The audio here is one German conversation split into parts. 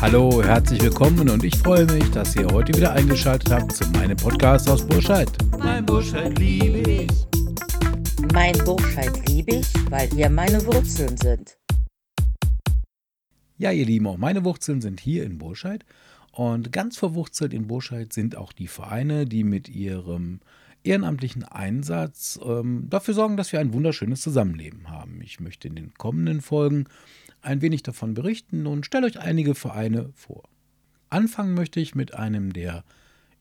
Hallo, herzlich willkommen und ich freue mich, dass ihr heute wieder eingeschaltet habt zu meinem Podcast aus Burscheid. Mein Burscheid liebe ich. Mein Burscheid liebe ich, weil hier meine Wurzeln sind. Ja, ihr Lieben, auch meine Wurzeln sind hier in Burscheid. Und ganz verwurzelt in Burscheid sind auch die Vereine, die mit ihrem ehrenamtlichen Einsatz ähm, dafür sorgen, dass wir ein wunderschönes Zusammenleben haben. Ich möchte in den kommenden Folgen ein wenig davon berichten und stelle euch einige Vereine vor. Anfangen möchte ich mit einem der,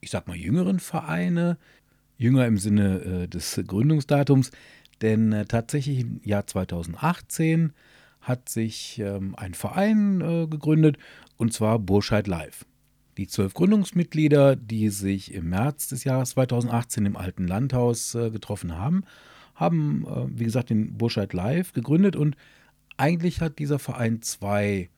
ich sag mal, jüngeren Vereine, jünger im Sinne äh, des Gründungsdatums, denn äh, tatsächlich im Jahr 2018 hat sich ähm, ein Verein äh, gegründet und zwar Burscheid Live. Die zwölf Gründungsmitglieder, die sich im März des Jahres 2018 im Alten Landhaus äh, getroffen haben, haben, äh, wie gesagt, den Burscheid Live gegründet und eigentlich hat dieser Verein zwei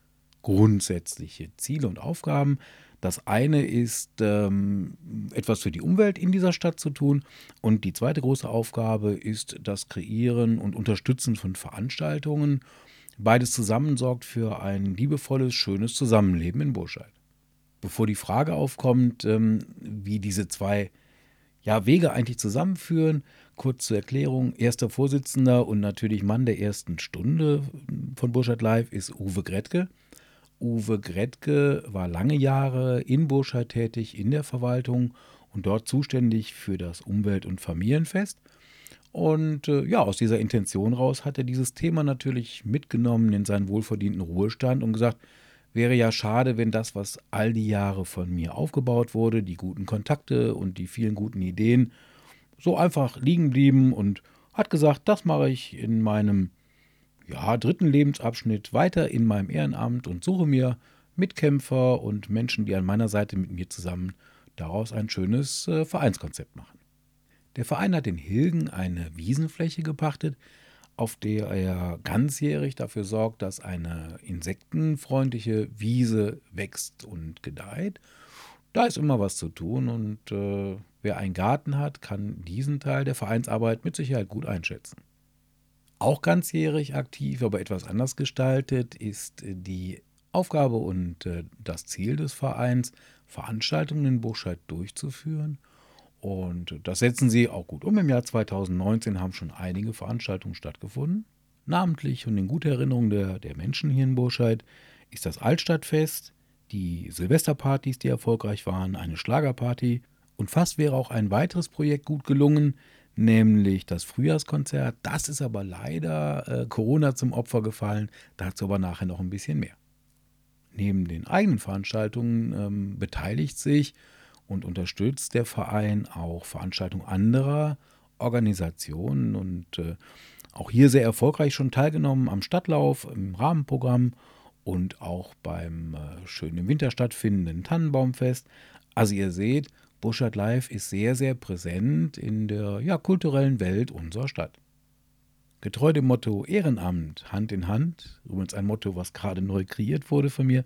grundsätzliche Ziele und Aufgaben. Das eine ist, ähm, etwas für die Umwelt in dieser Stadt zu tun. Und die zweite große Aufgabe ist das Kreieren und Unterstützen von Veranstaltungen. Beides zusammen sorgt für ein liebevolles, schönes Zusammenleben in Burscheid. Bevor die Frage aufkommt, ähm, wie diese zwei ja, Wege eigentlich zusammenführen, kurz zur Erklärung. Erster Vorsitzender und natürlich Mann der ersten Stunde von Burscheid Live ist Uwe Gretke. Uwe Gretke war lange Jahre in Burscheid tätig, in der Verwaltung und dort zuständig für das Umwelt- und Familienfest. Und äh, ja, aus dieser Intention raus hat er dieses Thema natürlich mitgenommen in seinen wohlverdienten Ruhestand und gesagt, wäre ja schade, wenn das, was all die Jahre von mir aufgebaut wurde, die guten Kontakte und die vielen guten Ideen, so einfach liegen blieben und hat gesagt, das mache ich in meinem ja, dritten Lebensabschnitt weiter in meinem Ehrenamt und suche mir Mitkämpfer und Menschen, die an meiner Seite mit mir zusammen daraus ein schönes äh, Vereinskonzept machen. Der Verein hat in Hilgen eine Wiesenfläche gepachtet, auf der er ganzjährig dafür sorgt, dass eine insektenfreundliche Wiese wächst und gedeiht. Da ist immer was zu tun und äh, wer einen Garten hat, kann diesen Teil der Vereinsarbeit mit Sicherheit gut einschätzen. Auch ganzjährig aktiv, aber etwas anders gestaltet, ist die Aufgabe und äh, das Ziel des Vereins, Veranstaltungen in Burscheid durchzuführen. Und das setzen sie auch gut um. Im Jahr 2019 haben schon einige Veranstaltungen stattgefunden. Namentlich und in guter Erinnerung der, der Menschen hier in Burscheid ist das Altstadtfest, die Silvesterpartys, die erfolgreich waren, eine Schlagerparty und fast wäre auch ein weiteres Projekt gut gelungen, nämlich das Frühjahrskonzert. Das ist aber leider äh, Corona zum Opfer gefallen. Dazu aber nachher noch ein bisschen mehr. Neben den eigenen Veranstaltungen ähm, beteiligt sich und unterstützt der Verein auch Veranstaltungen anderer Organisationen und äh, auch hier sehr erfolgreich schon teilgenommen am Stadtlauf, im Rahmenprogramm und auch beim äh, schön im Winter stattfindenden Tannenbaumfest. Also ihr seht, Burscheid Live ist sehr, sehr präsent in der ja, kulturellen Welt unserer Stadt. Getreu dem Motto Ehrenamt, Hand in Hand, übrigens ein Motto, was gerade neu kreiert wurde von mir,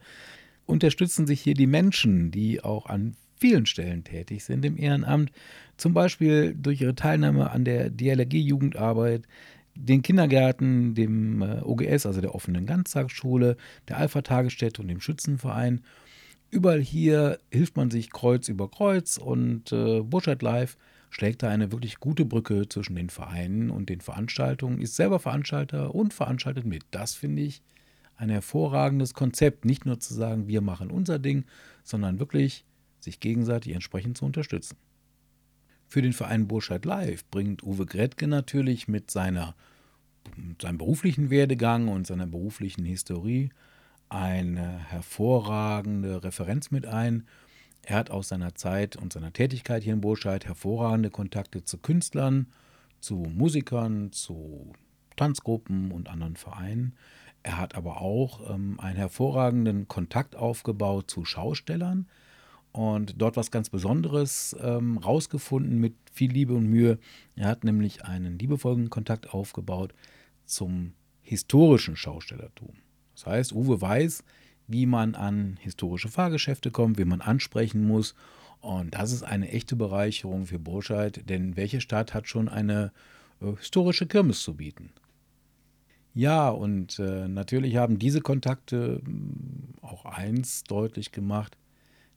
unterstützen sich hier die Menschen, die auch an vielen Stellen tätig sind im Ehrenamt, zum Beispiel durch ihre Teilnahme an der DLRG-Jugendarbeit, den Kindergärten, dem äh, OGS, also der offenen Ganztagsschule, der Alpha-Tagesstätte und dem Schützenverein. Überall hier hilft man sich Kreuz über Kreuz und äh, Burscheid Live schlägt da eine wirklich gute Brücke zwischen den Vereinen und den Veranstaltungen, ist selber Veranstalter und veranstaltet mit. Das finde ich ein hervorragendes Konzept, nicht nur zu sagen, wir machen unser Ding, sondern wirklich sich gegenseitig entsprechend zu unterstützen. Für den Verein Burscheid Live bringt Uwe Gretke natürlich mit seiner, seinem beruflichen Werdegang und seiner beruflichen Historie eine hervorragende Referenz mit ein. Er hat aus seiner Zeit und seiner Tätigkeit hier in Burscheid hervorragende Kontakte zu Künstlern, zu Musikern, zu Tanzgruppen und anderen Vereinen. Er hat aber auch ähm, einen hervorragenden Kontakt aufgebaut zu Schaustellern und dort was ganz Besonderes ähm, rausgefunden mit viel Liebe und Mühe. Er hat nämlich einen liebevollen Kontakt aufgebaut zum historischen Schaustellertum. Das heißt, Uwe weiß, wie man an historische Fahrgeschäfte kommt, wie man ansprechen muss Und das ist eine echte Bereicherung für Burscheid, denn welche Stadt hat schon eine äh, historische Kirmes zu bieten? Ja, und äh, natürlich haben diese Kontakte mm, auch eins deutlich gemacht,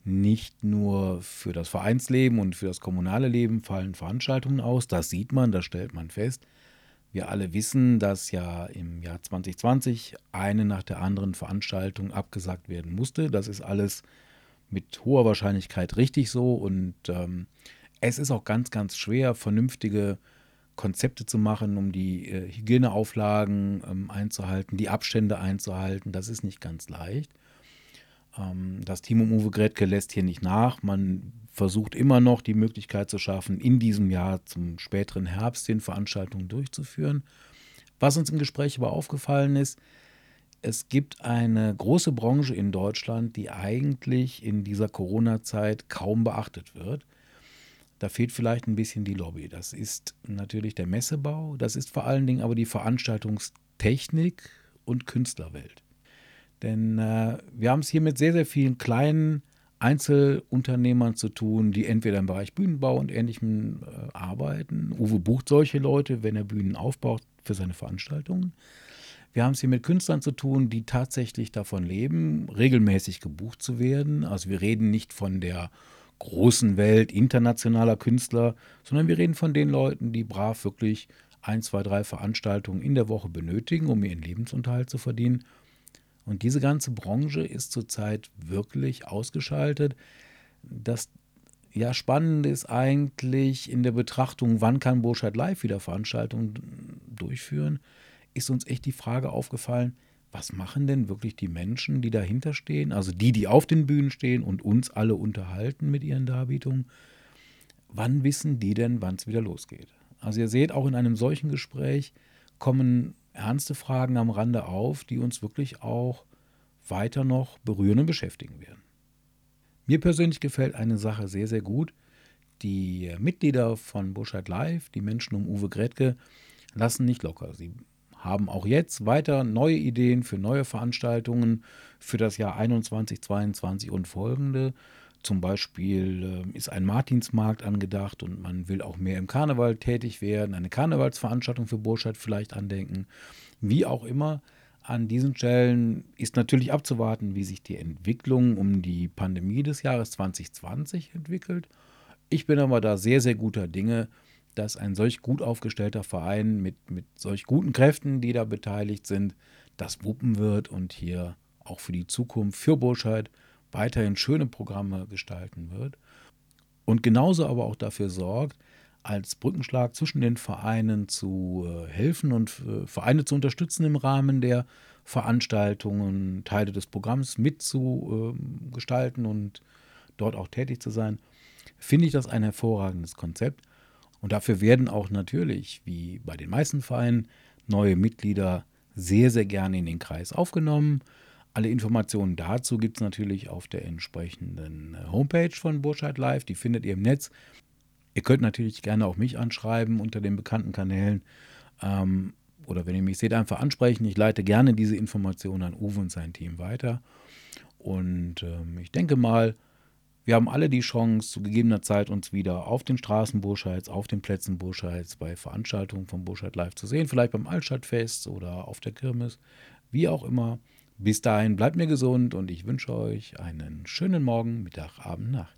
nicht nur für das Vereinsleben und für das kommunale Leben fallen Veranstaltungen aus, das sieht man, das stellt man fest. Wir alle wissen, dass ja im Jahr 2020 eine nach der anderen Veranstaltung abgesagt werden musste. Das ist alles mit hoher Wahrscheinlichkeit richtig so und ähm, es ist auch ganz, ganz schwer, vernünftige Konzepte zu machen, um die äh, Hygieneauflagen ähm, einzuhalten, die Abstände einzuhalten. Das ist nicht ganz leicht. Ähm, das Team um Uwe Gretke lässt hier nicht nach. Man versucht immer noch die Möglichkeit zu schaffen, in diesem Jahr zum späteren Herbst den Veranstaltungen durchzuführen. Was uns im Gespräch aber aufgefallen ist, es gibt eine große Branche in Deutschland, die eigentlich in dieser Corona-Zeit kaum beachtet wird. Da fehlt vielleicht ein bisschen die Lobby. Das ist natürlich der Messebau, das ist vor allen Dingen aber die Veranstaltungstechnik und Künstlerwelt. Denn äh, wir haben es hier mit sehr, sehr vielen kleinen Einzelunternehmern zu tun, die entweder im Bereich Bühnenbau und Ähnlichem äh, arbeiten. Uwe bucht solche Leute, wenn er Bühnen aufbaut für seine Veranstaltungen. Wir haben es hier mit Künstlern zu tun, die tatsächlich davon leben, regelmäßig gebucht zu werden. Also wir reden nicht von der großen Welt internationaler Künstler, sondern wir reden von den Leuten, die brav wirklich ein, zwei, drei Veranstaltungen in der Woche benötigen, um ihren Lebensunterhalt zu verdienen. Und diese ganze Branche ist zurzeit wirklich ausgeschaltet. Das ja, Spannende ist eigentlich in der Betrachtung, wann kann Burscheid Live wieder Veranstaltungen durchführen, ist uns echt die Frage aufgefallen, was machen denn wirklich die Menschen, die dahinter stehen, also die, die auf den Bühnen stehen und uns alle unterhalten mit ihren Darbietungen, wann wissen die denn, wann es wieder losgeht? Also ihr seht, auch in einem solchen Gespräch kommen ernste Fragen am Rande auf, die uns wirklich auch weiter noch berühren und beschäftigen werden. Mir persönlich gefällt eine Sache sehr, sehr gut. Die Mitglieder von Burscheid Live, die Menschen um Uwe Gretke, lassen nicht locker. Sie haben auch jetzt weiter neue Ideen für neue Veranstaltungen für das Jahr 21, 22 und folgende. Zum Beispiel äh, ist ein Martinsmarkt angedacht und man will auch mehr im Karneval tätig werden, eine Karnevalsveranstaltung für Burscheid vielleicht andenken. Wie auch immer, an diesen Stellen ist natürlich abzuwarten, wie sich die Entwicklung um die Pandemie des Jahres 2020 entwickelt. Ich bin aber da sehr, sehr guter Dinge, dass ein solch gut aufgestellter Verein mit, mit solch guten Kräften, die da beteiligt sind, das wuppen wird und hier auch für die Zukunft, für Burscheid weiterhin schöne Programme gestalten wird. Und genauso aber auch dafür sorgt, als Brückenschlag zwischen den Vereinen zu äh, helfen und äh, Vereine zu unterstützen im Rahmen der Veranstaltungen, Teile des Programms mitzugestalten ähm, und dort auch tätig zu sein, finde ich das ein hervorragendes Konzept. Und dafür werden auch natürlich, wie bei den meisten Vereinen, neue Mitglieder sehr, sehr gerne in den Kreis aufgenommen. Alle Informationen dazu gibt es natürlich auf der entsprechenden äh, Homepage von Burscheid Live. Die findet ihr im Netz. Ihr könnt natürlich gerne auch mich anschreiben unter den bekannten Kanälen. Ähm, oder wenn ihr mich seht, einfach ansprechen. Ich leite gerne diese Informationen an Uwe und sein Team weiter. Und ähm, ich denke mal, wir haben alle die Chance, zu gegebener Zeit uns wieder auf den Straßen Burscheids, auf den Plätzen Burscheids, bei Veranstaltungen von Burscheid Live zu sehen. Vielleicht beim Altstadtfest oder auf der Kirmes, wie auch immer. Bis dahin bleibt mir gesund und ich wünsche euch einen schönen Morgen, Mittag, Abend, Nacht.